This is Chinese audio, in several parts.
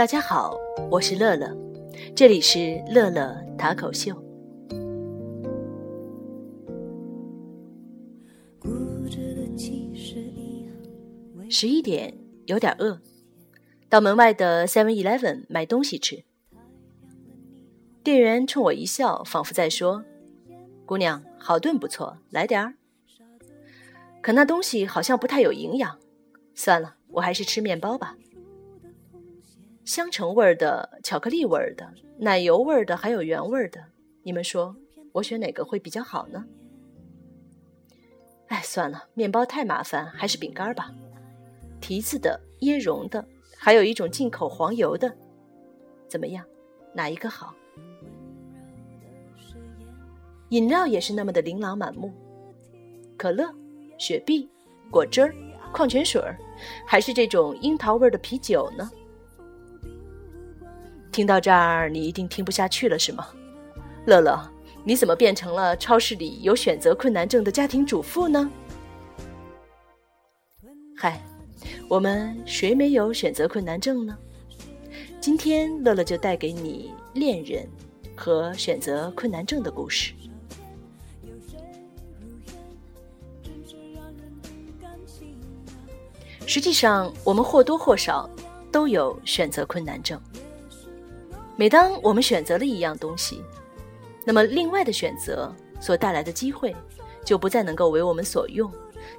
大家好，我是乐乐，这里是乐乐塔口秀。十一点，有点饿，到门外的 Seven Eleven 买东西吃。店员冲我一笑，仿佛在说：“姑娘，好顿不错，来点儿。”可那东西好像不太有营养，算了，我还是吃面包吧。香橙味儿的、巧克力味儿的、奶油味儿的，还有原味儿的，你们说我选哪个会比较好呢？哎，算了，面包太麻烦，还是饼干吧。提子的、椰蓉的，还有一种进口黄油的，怎么样？哪一个好？饮料也是那么的琳琅满目，可乐。雪碧、果汁儿、矿泉水儿，还是这种樱桃味儿的啤酒呢？听到这儿，你一定听不下去了，是吗？乐乐，你怎么变成了超市里有选择困难症的家庭主妇呢？嗨，我们谁没有选择困难症呢？今天乐乐就带给你恋人和选择困难症的故事。实际上，我们或多或少都有选择困难症。每当我们选择了一样东西，那么另外的选择所带来的机会就不再能够为我们所用，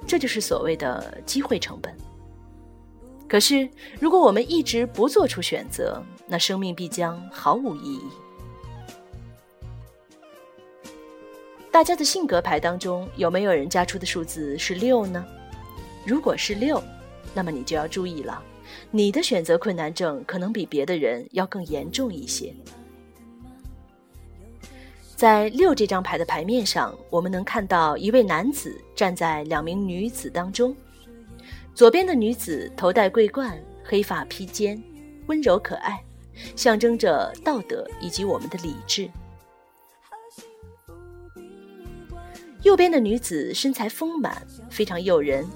这就是所谓的机会成本。可是，如果我们一直不做出选择，那生命必将毫无意义。大家的性格牌当中，有没有人加出的数字是六呢？如果是六。那么你就要注意了，你的选择困难症可能比别的人要更严重一些。在六这张牌的牌面上，我们能看到一位男子站在两名女子当中，左边的女子头戴桂冠，黑发披肩，温柔可爱，象征着道德以及我们的理智；右边的女子身材丰满，非常诱人。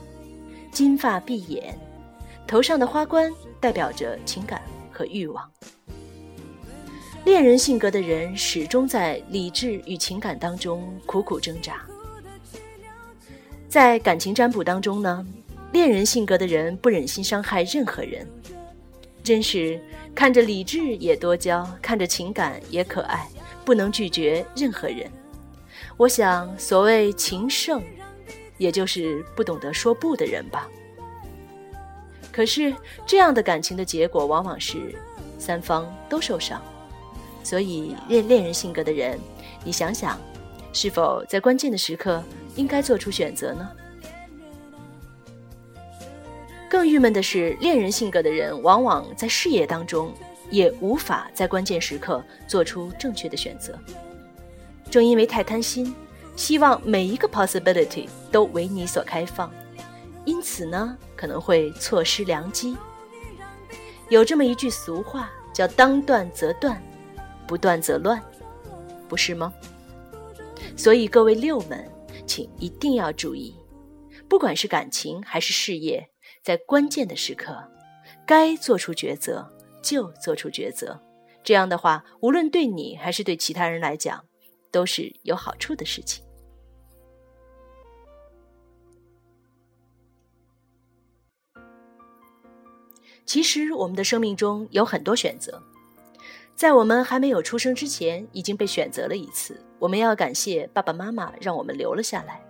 金发碧眼，头上的花冠代表着情感和欲望。恋人性格的人始终在理智与情感当中苦苦挣扎。在感情占卜当中呢，恋人性格的人不忍心伤害任何人，真是看着理智也多娇，看着情感也可爱，不能拒绝任何人。我想，所谓情圣。也就是不懂得说不的人吧。可是这样的感情的结果往往是三方都受伤，所以恋恋人性格的人，你想想，是否在关键的时刻应该做出选择呢？更郁闷的是，恋人性格的人往往在事业当中也无法在关键时刻做出正确的选择，正因为太贪心。希望每一个 possibility 都为你所开放，因此呢，可能会错失良机。有这么一句俗话，叫“当断则断，不断则乱”，不是吗？所以各位六们，请一定要注意，不管是感情还是事业，在关键的时刻，该做出抉择就做出抉择。这样的话，无论对你还是对其他人来讲，都是有好处的事情。其实，我们的生命中有很多选择，在我们还没有出生之前，已经被选择了一次。我们要感谢爸爸妈妈，让我们留了下来。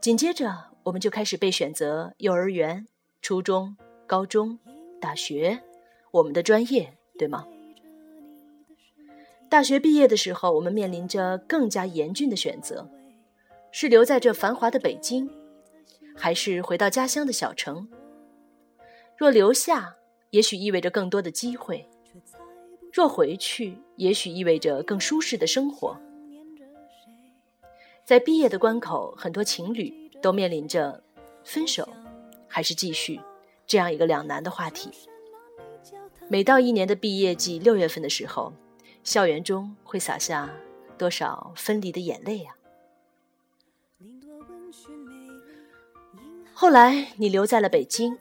紧接着，我们就开始被选择幼儿园、初中、高中、大学，我们的专业，对吗？大学毕业的时候，我们面临着更加严峻的选择：是留在这繁华的北京，还是回到家乡的小城？若留下，也许意味着更多的机会；若回去，也许意味着更舒适的生活。在毕业的关口，很多情侣都面临着分手还是继续这样一个两难的话题。每到一年的毕业季，六月份的时候，校园中会洒下多少分离的眼泪啊！后来，你留在了北京。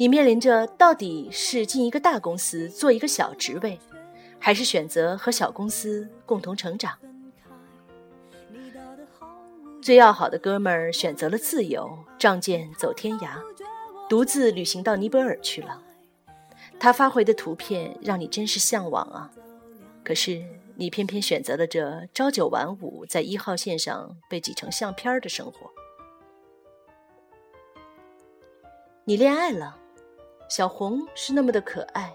你面临着到底是进一个大公司做一个小职位，还是选择和小公司共同成长？最要好的哥们儿选择了自由，仗剑走天涯，独自旅行到尼泊尔去了。他发回的图片让你真是向往啊！可是你偏偏选择了这朝九晚五，在一号线上被挤成相片的生活。你恋爱了。小红是那么的可爱，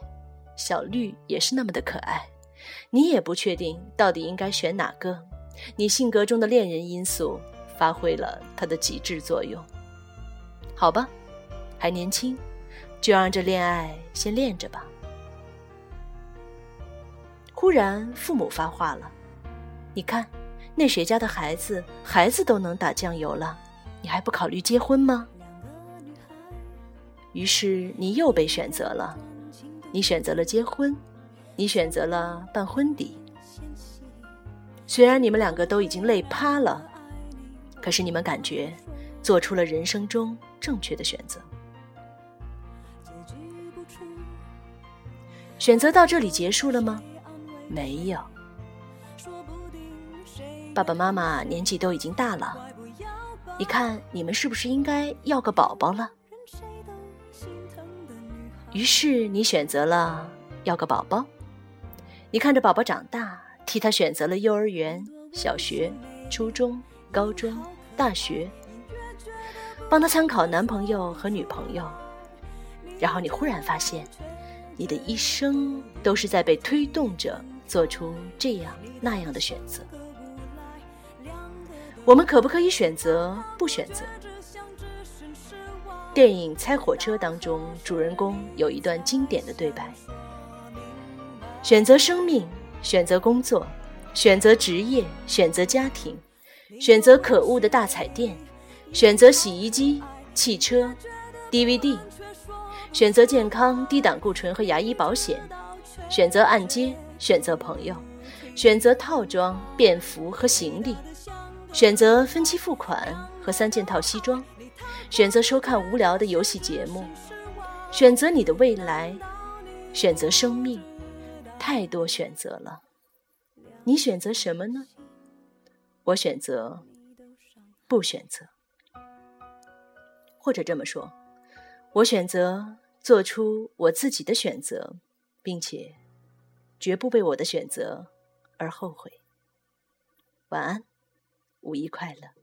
小绿也是那么的可爱，你也不确定到底应该选哪个。你性格中的恋人因素发挥了它的极致作用。好吧，还年轻，就让这恋爱先练着吧。忽然，父母发话了：“你看，那谁家的孩子，孩子都能打酱油了，你还不考虑结婚吗？”于是你又被选择了，你选择了结婚，你选择了办婚礼。虽然你们两个都已经累趴了，可是你们感觉做出了人生中正确的选择。选择到这里结束了吗？没有。爸爸妈妈年纪都已经大了，你看你们是不是应该要个宝宝了？于是你选择了要个宝宝，你看着宝宝长大，替他选择了幼儿园、小学、初中、高中、大学，帮他参考男朋友和女朋友，然后你忽然发现，你的一生都是在被推动着做出这样那样的选择。我们可不可以选择不选择？电影《猜火车》当中，主人公有一段经典的对白：选择生命，选择工作，选择职业，选择家庭，选择可恶的大彩电，选择洗衣机、汽车、DVD，选择健康、低胆固醇和牙医保险，选择按揭，选择朋友，选择套装、便服和行李，选择分期付款和三件套西装。选择收看无聊的游戏节目，选择你的未来，选择生命，太多选择了。你选择什么呢？我选择不选择，或者这么说，我选择做出我自己的选择，并且绝不为我的选择而后悔。晚安，五一快乐。